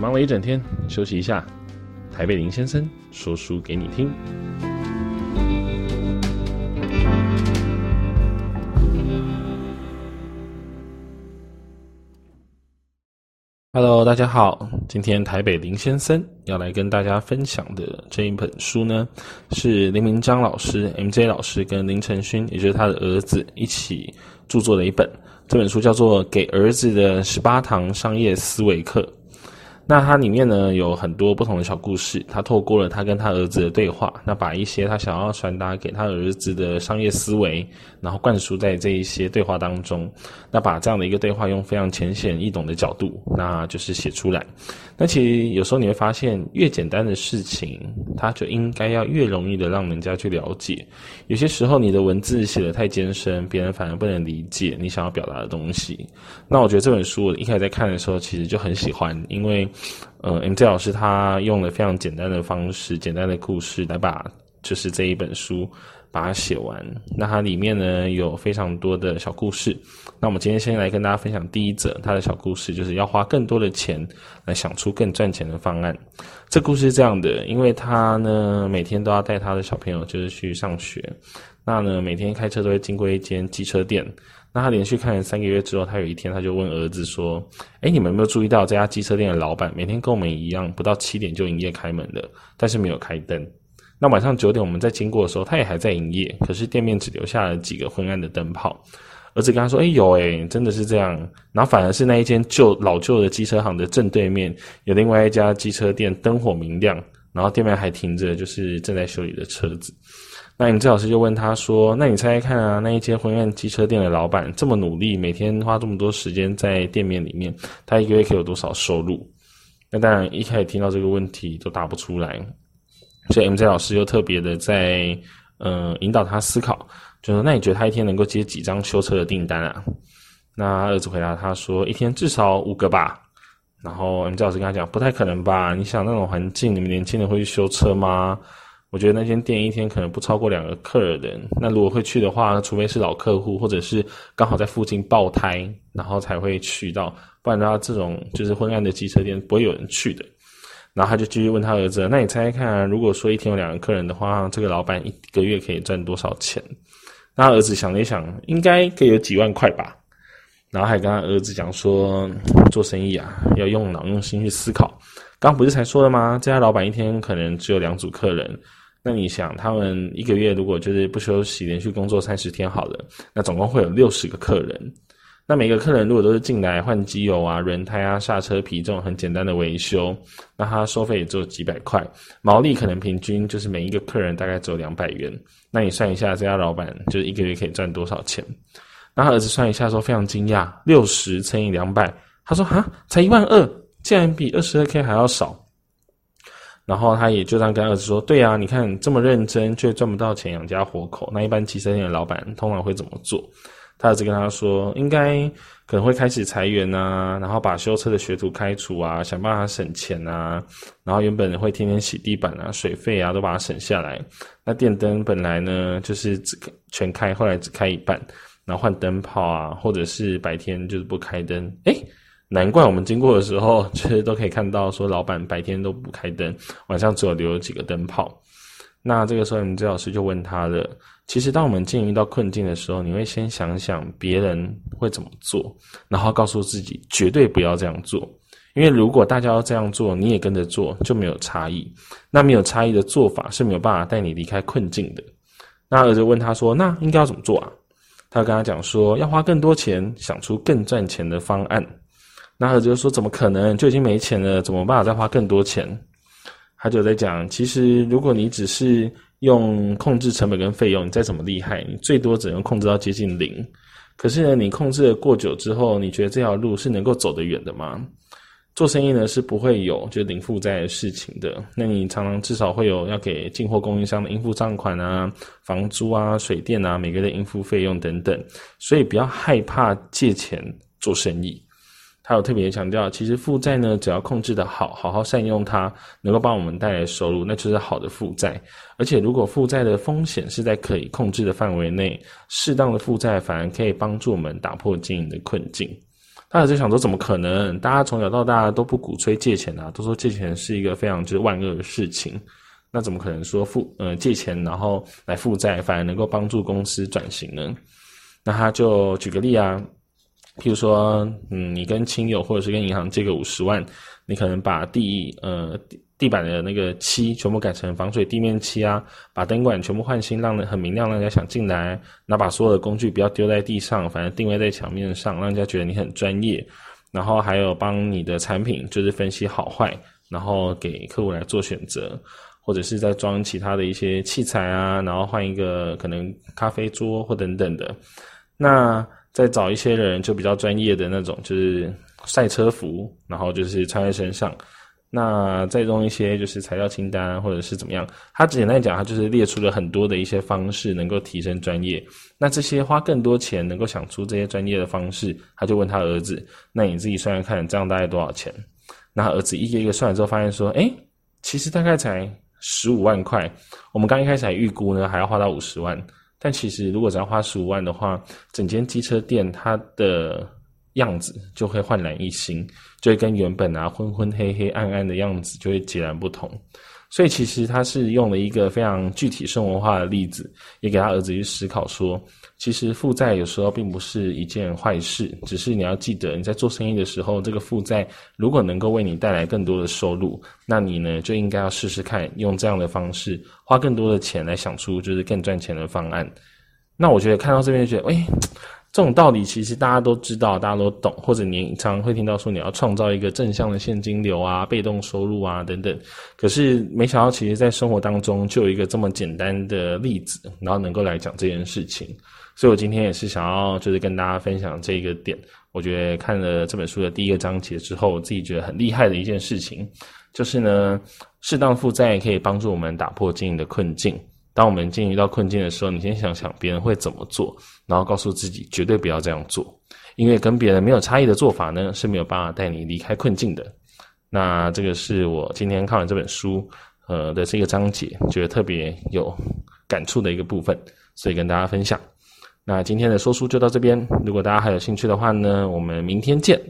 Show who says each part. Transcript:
Speaker 1: 忙了一整天，休息一下。台北林先生说书给你听。Hello，大家好，今天台北林先生要来跟大家分享的这一本书呢，是林明章老师 MJ 老师跟林承勋，也就是他的儿子一起著作的一本。这本书叫做《给儿子的十八堂商业思维课》。那它里面呢，有很多不同的小故事，他透过了他跟他儿子的对话，那把一些他想要传达给他儿子的商业思维，然后灌输在这一些对话当中，那把这样的一个对话用非常浅显易懂的角度，那就是写出来。那其实有时候你会发现，越简单的事情，它就应该要越容易的让人家去了解。有些时候你的文字写得太艰深，别人反而不能理解你想要表达的东西。那我觉得这本书我一开始在看的时候，其实就很喜欢，因为。呃，MJ 老师他用了非常简单的方式、简单的故事来把就是这一本书把它写完。那它里面呢有非常多的小故事。那我们今天先来跟大家分享第一则他的小故事，就是要花更多的钱来想出更赚钱的方案。这故事是这样的，因为他呢每天都要带他的小朋友就是去上学，那呢每天开车都会经过一间机车店。那他连续看了三个月之后，他有一天他就问儿子说：“诶，你们有没有注意到这家机车店的老板每天跟我们一样，不到七点就营业开门的，但是没有开灯。那晚上九点我们在经过的时候，他也还在营业，可是店面只留下了几个昏暗的灯泡。”儿子跟他说：“诶，有诶，真的是这样。然后反而是那一间旧老旧的机车行的正对面，有另外一家机车店，灯火明亮，然后店面还停着就是正在修理的车子。”那你们这老师就问他说：“那你猜猜看啊，那一间昏暗机车店的老板这么努力，每天花这么多时间在店面里面，他一个月可以有多少收入？”那当然一开始听到这个问题都答不出来，所以 MJ 老师又特别的在呃引导他思考，就说：“那你觉得他一天能够接几张修车的订单啊？”那儿子回答他说：“一天至少五个吧。”然后 MJ 老师跟他讲：“不太可能吧？你想那种环境，你们年轻人会去修车吗？”我觉得那间店一天可能不超过两个客人。那如果会去的话，除非是老客户，或者是刚好在附近爆胎，然后才会去到。不然的话，这种就是昏暗的机车店不会有人去的。然后他就继续问他儿子：“那你猜猜看，如果说一天有两个客人的话，这个老板一个月可以赚多少钱？”那他儿子想了一想，应该可以有几万块吧。然后还跟他儿子讲说：“做生意啊，要用脑用心去思考。刚不是才说了吗？这家老板一天可能只有两组客人。”那你想，他们一个月如果就是不休息，连续工作三十天好了，那总共会有六十个客人。那每个客人如果都是进来换机油啊、轮胎啊、刹车皮这种很简单的维修，那他收费也只有几百块，毛利可能平均就是每一个客人大概只有两百元。那你算一下，这家老板就是一个月可以赚多少钱？那他儿子算一下说非常惊讶，六十乘以两百，他说哈，才一万二，竟然比二十二 K 还要少。然后他也就这样跟儿子说：“对啊，你看这么认真却赚不到钱养家活口，那一般汽车店的老板通常会怎么做？”他儿子跟他说：“应该可能会开始裁员啊，然后把修车的学徒开除啊，想办法省钱啊。然后原本会天天洗地板啊、水费啊都把它省下来。那电灯本来呢就是只全开，后来只开一半，然后换灯泡啊，或者是白天就是不开灯。诶难怪我们经过的时候，其 实都可以看到，说老板白天都不开灯，晚上只有留几个灯泡。那这个时候，你这老师就问他了：其实，当我们进入到困境的时候，你会先想想别人会怎么做，然后告诉自己绝对不要这样做。因为如果大家要这样做，你也跟着做，就没有差异。那没有差异的做法是没有办法带你离开困境的。那儿子问他说：那应该要怎么做啊？他跟他讲说：要花更多钱，想出更赚钱的方案。那他就说：“怎么可能？就已经没钱了，怎么办法再花更多钱？”他就在讲：“其实，如果你只是用控制成本跟费用，你再怎么厉害，你最多只能控制到接近零。可是呢，你控制了过久之后，你觉得这条路是能够走得远的吗？做生意呢是不会有就零负债的事情的。那你常常至少会有要给进货供应商的应付账款啊、房租啊、水电啊、每个月的应付费用等等。所以不要害怕借钱做生意。”他有特别强调，其实负债呢，只要控制得好，好好善用它，能够帮我们带来收入，那就是好的负债。而且，如果负债的风险是在可以控制的范围内，适当的负债反而可以帮助我们打破经营的困境。他儿子想说，怎么可能？大家从小到大都不鼓吹借钱啊，都说借钱是一个非常就是万恶的事情。那怎么可能说负呃借钱然后来负债，反而能够帮助公司转型呢？那他就举个例啊，譬如说，嗯，你跟亲友或者是跟银行借个五十万，你可能把地呃地板的那个漆全部改成防水地面漆啊，把灯管全部换新，让人很明亮，让人家想进来。那把所有的工具不要丢在地上，反正定位在墙面上，让人家觉得你很专业。然后还有帮你的产品就是分析好坏，然后给客户来做选择。或者是在装其他的一些器材啊，然后换一个可能咖啡桌或等等的，那再找一些人就比较专业的那种，就是赛车服，然后就是穿在身上，那再用一些就是材料清单或者是怎么样，他简单讲，他就是列出了很多的一些方式能够提升专业。那这些花更多钱能够想出这些专业的方式，他就问他儿子：“那你自己算算看，这样大概多少钱？”那儿子一个一个算了之后，发现说：“哎，其实大概才。”十五万块，我们刚一开始还预估呢，还要花到五十万。但其实如果只要花十五万的话，整间机车店它的样子就会焕然一新，就会跟原本啊昏昏黑黑暗暗的样子就会截然不同。所以其实他是用了一个非常具体生活化的例子，也给他儿子去思考说。其实负债有时候并不是一件坏事，只是你要记得，你在做生意的时候，这个负债如果能够为你带来更多的收入，那你呢就应该要试试看，用这样的方式花更多的钱来想出就是更赚钱的方案。那我觉得看到这边就觉得，诶，这种道理其实大家都知道，大家都懂，或者你常会听到说你要创造一个正向的现金流啊、被动收入啊等等。可是没想到，其实在生活当中就有一个这么简单的例子，然后能够来讲这件事情。所以我今天也是想要，就是跟大家分享这个点。我觉得看了这本书的第一个章节之后，我自己觉得很厉害的一件事情，就是呢，适当负债可以帮助我们打破经营的困境。当我们经营遇到困境的时候，你先想想别人会怎么做，然后告诉自己绝对不要这样做，因为跟别人没有差异的做法呢，是没有办法带你离开困境的。那这个是我今天看完这本书，呃的这个章节，觉得特别有感触的一个部分，所以跟大家分享。那今天的说书就到这边，如果大家还有兴趣的话呢，我们明天见。